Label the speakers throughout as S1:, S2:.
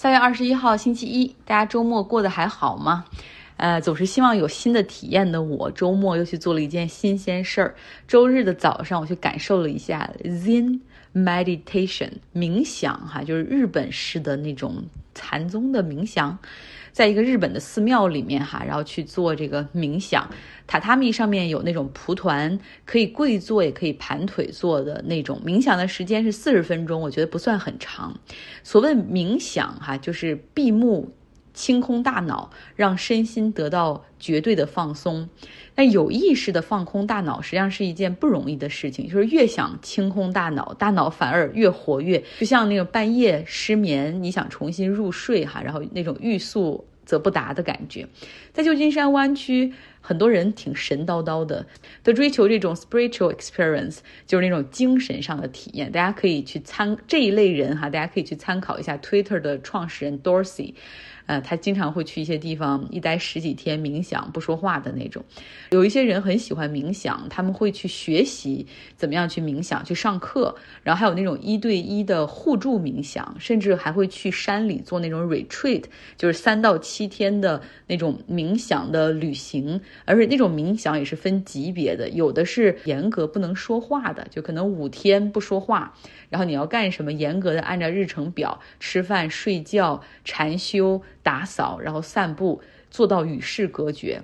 S1: 三月二十一号星期一，大家周末过得还好吗？呃，总是希望有新的体验的我，周末又去做了一件新鲜事儿。周日的早上，我去感受了一下 Zen meditation 冥想，哈，就是日本式的那种禅宗的冥想。在一个日本的寺庙里面哈，然后去做这个冥想，榻榻米上面有那种蒲团，可以跪坐也可以盘腿坐的那种。冥想的时间是四十分钟，我觉得不算很长。所谓冥想哈，就是闭目。清空大脑，让身心得到绝对的放松。但有意识的放空大脑，实际上是一件不容易的事情。就是越想清空大脑，大脑反而越活跃，就像那个半夜失眠，你想重新入睡哈，然后那种欲速则不达的感觉。在旧金山湾区，很多人挺神叨叨的，都追求这种 spiritual experience，就是那种精神上的体验。大家可以去参这一类人哈，大家可以去参考一下 Twitter 的创始人 Dorsey。呃，他经常会去一些地方一待十几天冥想不说话的那种。有一些人很喜欢冥想，他们会去学习怎么样去冥想，去上课。然后还有那种一对一的互助冥想，甚至还会去山里做那种 retreat，就是三到七天的那种冥想的旅行。而且那种冥想也是分级别的，有的是严格不能说话的，就可能五天不说话。然后你要干什么？严格的按照日程表吃饭、睡觉、禅修、打扫，然后散步，做到与世隔绝。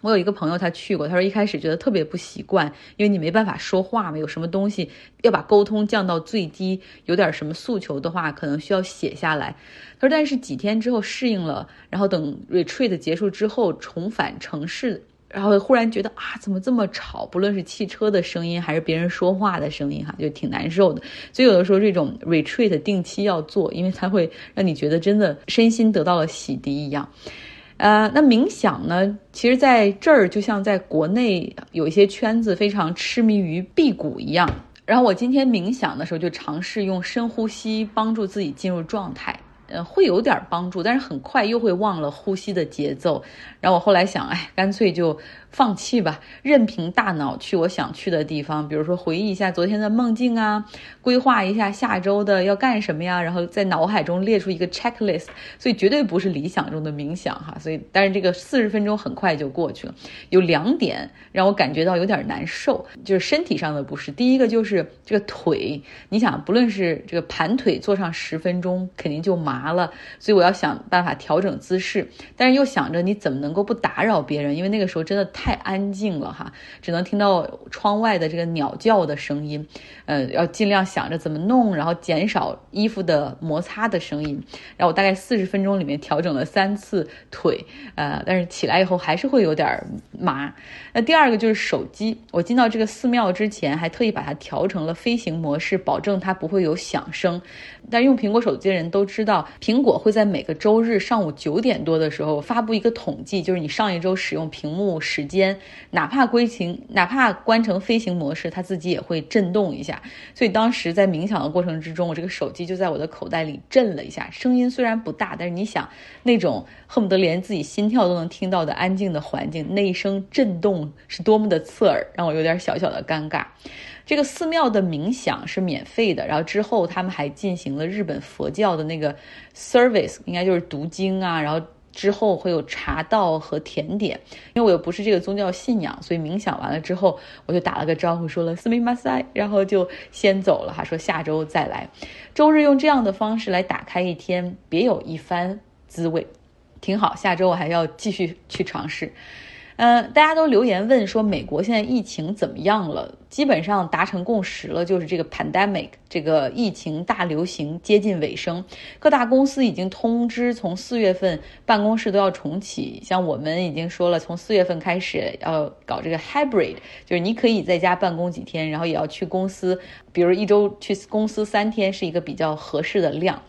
S1: 我有一个朋友，他去过，他说一开始觉得特别不习惯，因为你没办法说话嘛，有什么东西要把沟通降到最低，有点什么诉求的话，可能需要写下来。他说，但是几天之后适应了，然后等 retreat 结束之后重返城市。然后忽然觉得啊，怎么这么吵？不论是汽车的声音还是别人说话的声音，哈，就挺难受的。所以有的时候这种 retreat 定期要做，因为它会让你觉得真的身心得到了洗涤一样。呃，那冥想呢？其实在这儿就像在国内有一些圈子非常痴迷于辟谷一样。然后我今天冥想的时候就尝试用深呼吸帮助自己进入状态。呃，会有点帮助，但是很快又会忘了呼吸的节奏。然后我后来想，哎，干脆就。放弃吧，任凭大脑去我想去的地方，比如说回忆一下昨天的梦境啊，规划一下下周的要干什么呀，然后在脑海中列出一个 checklist。所以绝对不是理想中的冥想哈。所以，但是这个四十分钟很快就过去了。有两点让我感觉到有点难受，就是身体上的不适。第一个就是这个腿，你想，不论是这个盘腿坐上十分钟，肯定就麻了。所以我要想办法调整姿势，但是又想着你怎么能够不打扰别人，因为那个时候真的。太安静了哈，只能听到窗外的这个鸟叫的声音，呃，要尽量想着怎么弄，然后减少衣服的摩擦的声音。然后我大概四十分钟里面调整了三次腿，呃，但是起来以后还是会有点麻。那第二个就是手机，我进到这个寺庙之前还特意把它调成了飞行模式，保证它不会有响声。但用苹果手机的人都知道，苹果会在每个周日上午九点多的时候发布一个统计，就是你上一周使用屏幕时间，哪怕归情，哪怕关成飞行模式，它自己也会震动一下。所以当时在冥想的过程之中，我这个手机就在我的口袋里震了一下，声音虽然不大，但是你想那种恨不得连自己心跳都能听到的安静的环境，那一声震动是多么的刺耳，让我有点小小的尴尬。这个寺庙的冥想是免费的，然后之后他们还进行了日本佛教的那个 service，应该就是读经啊，然后之后会有茶道和甜点。因为我又不是这个宗教信仰，所以冥想完了之后，我就打了个招呼，说了斯密马塞，然后就先走了哈，说下周再来。周日用这样的方式来打开一天，别有一番滋味，挺好。下周我还要继续去尝试。嗯，大家都留言问说美国现在疫情怎么样了？基本上达成共识了，就是这个 pandemic 这个疫情大流行接近尾声。各大公司已经通知，从四月份办公室都要重启。像我们已经说了，从四月份开始要搞这个 hybrid，就是你可以在家办公几天，然后也要去公司，比如一周去公司三天是一个比较合适的量。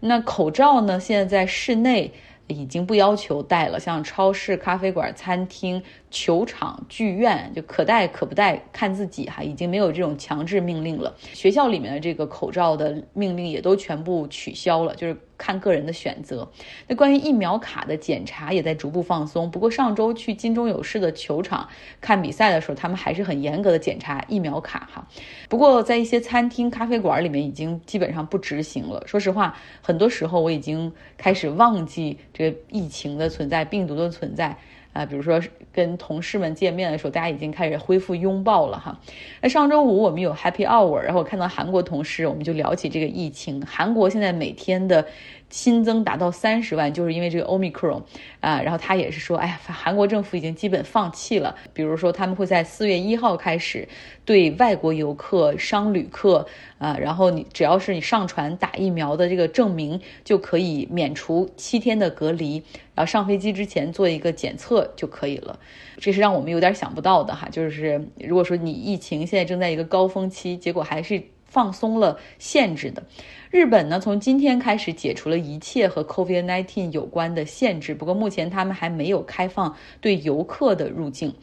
S1: 那口罩呢？现在在室内。已经不要求带了，像超市、咖啡馆、餐厅、球场、剧院，就可戴可不戴，看自己哈。已经没有这种强制命令了。学校里面的这个口罩的命令也都全部取消了，就是看个人的选择。那关于疫苗卡的检查也在逐步放松。不过上周去金钟有事的球场看比赛的时候，他们还是很严格的检查疫苗卡哈。不过在一些餐厅、咖啡馆里面已经基本上不执行了。说实话，很多时候我已经开始忘记这个疫情的存在、病毒的存在。啊，比如说跟同事们见面的时候，大家已经开始恢复拥抱了哈。那上周五我们有 Happy Hour，然后我看到韩国同事，我们就聊起这个疫情。韩国现在每天的。新增达到三十万，就是因为这个 Omicron 啊，然后他也是说，哎呀，韩国政府已经基本放弃了。比如说，他们会在四月一号开始对外国游客、商旅客啊，然后你只要是你上传打疫苗的这个证明，就可以免除七天的隔离，然后上飞机之前做一个检测就可以了。这是让我们有点想不到的哈，就是如果说你疫情现在正在一个高峰期，结果还是放松了限制的。日本呢，从今天开始解除了一切和 COVID-19 有关的限制，不过目前他们还没有开放对游客的入境。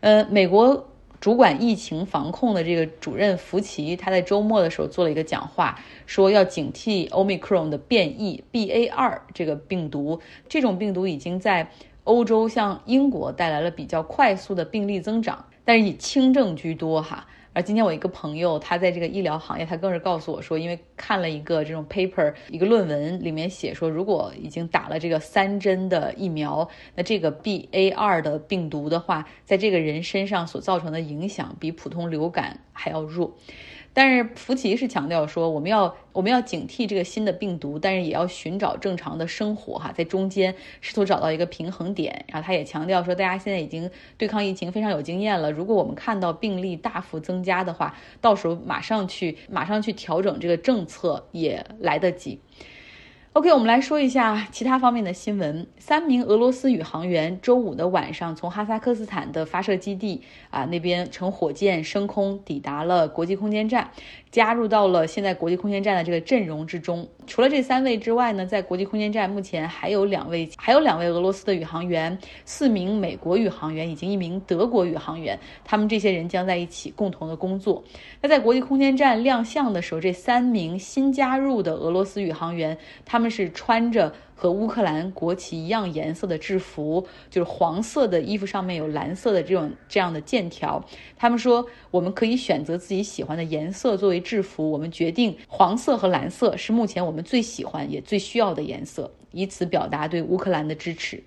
S1: 呃，美国主管疫情防控的这个主任福奇，他在周末的时候做了一个讲话，说要警惕 Omicron 的变异 BA.2 这个病毒，这种病毒已经在欧洲像英国带来了比较快速的病例增长，但是以轻症居多哈。而今天我一个朋友，他在这个医疗行业，他更是告诉我说，因为看了一个这种 paper，一个论文里面写说，如果已经打了这个三针的疫苗，那这个 B A 二的病毒的话，在这个人身上所造成的影响比普通流感还要弱。但是福奇是强调说，我们要我们要警惕这个新的病毒，但是也要寻找正常的生活哈，在中间试图找到一个平衡点。然后他也强调说，大家现在已经对抗疫情非常有经验了，如果我们看到病例大幅增加的话，到时候马上去马上去调整这个政策也来得及。OK，我们来说一下其他方面的新闻。三名俄罗斯宇航员周五的晚上从哈萨克斯坦的发射基地啊那边乘火箭升空，抵达了国际空间站。加入到了现在国际空间站的这个阵容之中。除了这三位之外呢，在国际空间站目前还有两位，还有两位俄罗斯的宇航员，四名美国宇航员以及一名德国宇航员。他们这些人将在一起共同的工作。那在国际空间站亮相的时候，这三名新加入的俄罗斯宇航员，他们他们是穿着。和乌克兰国旗一样颜色的制服，就是黄色的衣服上面有蓝色的这种这样的剑条。他们说，我们可以选择自己喜欢的颜色作为制服，我们决定黄色和蓝色是目前我们最喜欢也最需要的颜色，以此表达对乌克兰的支持。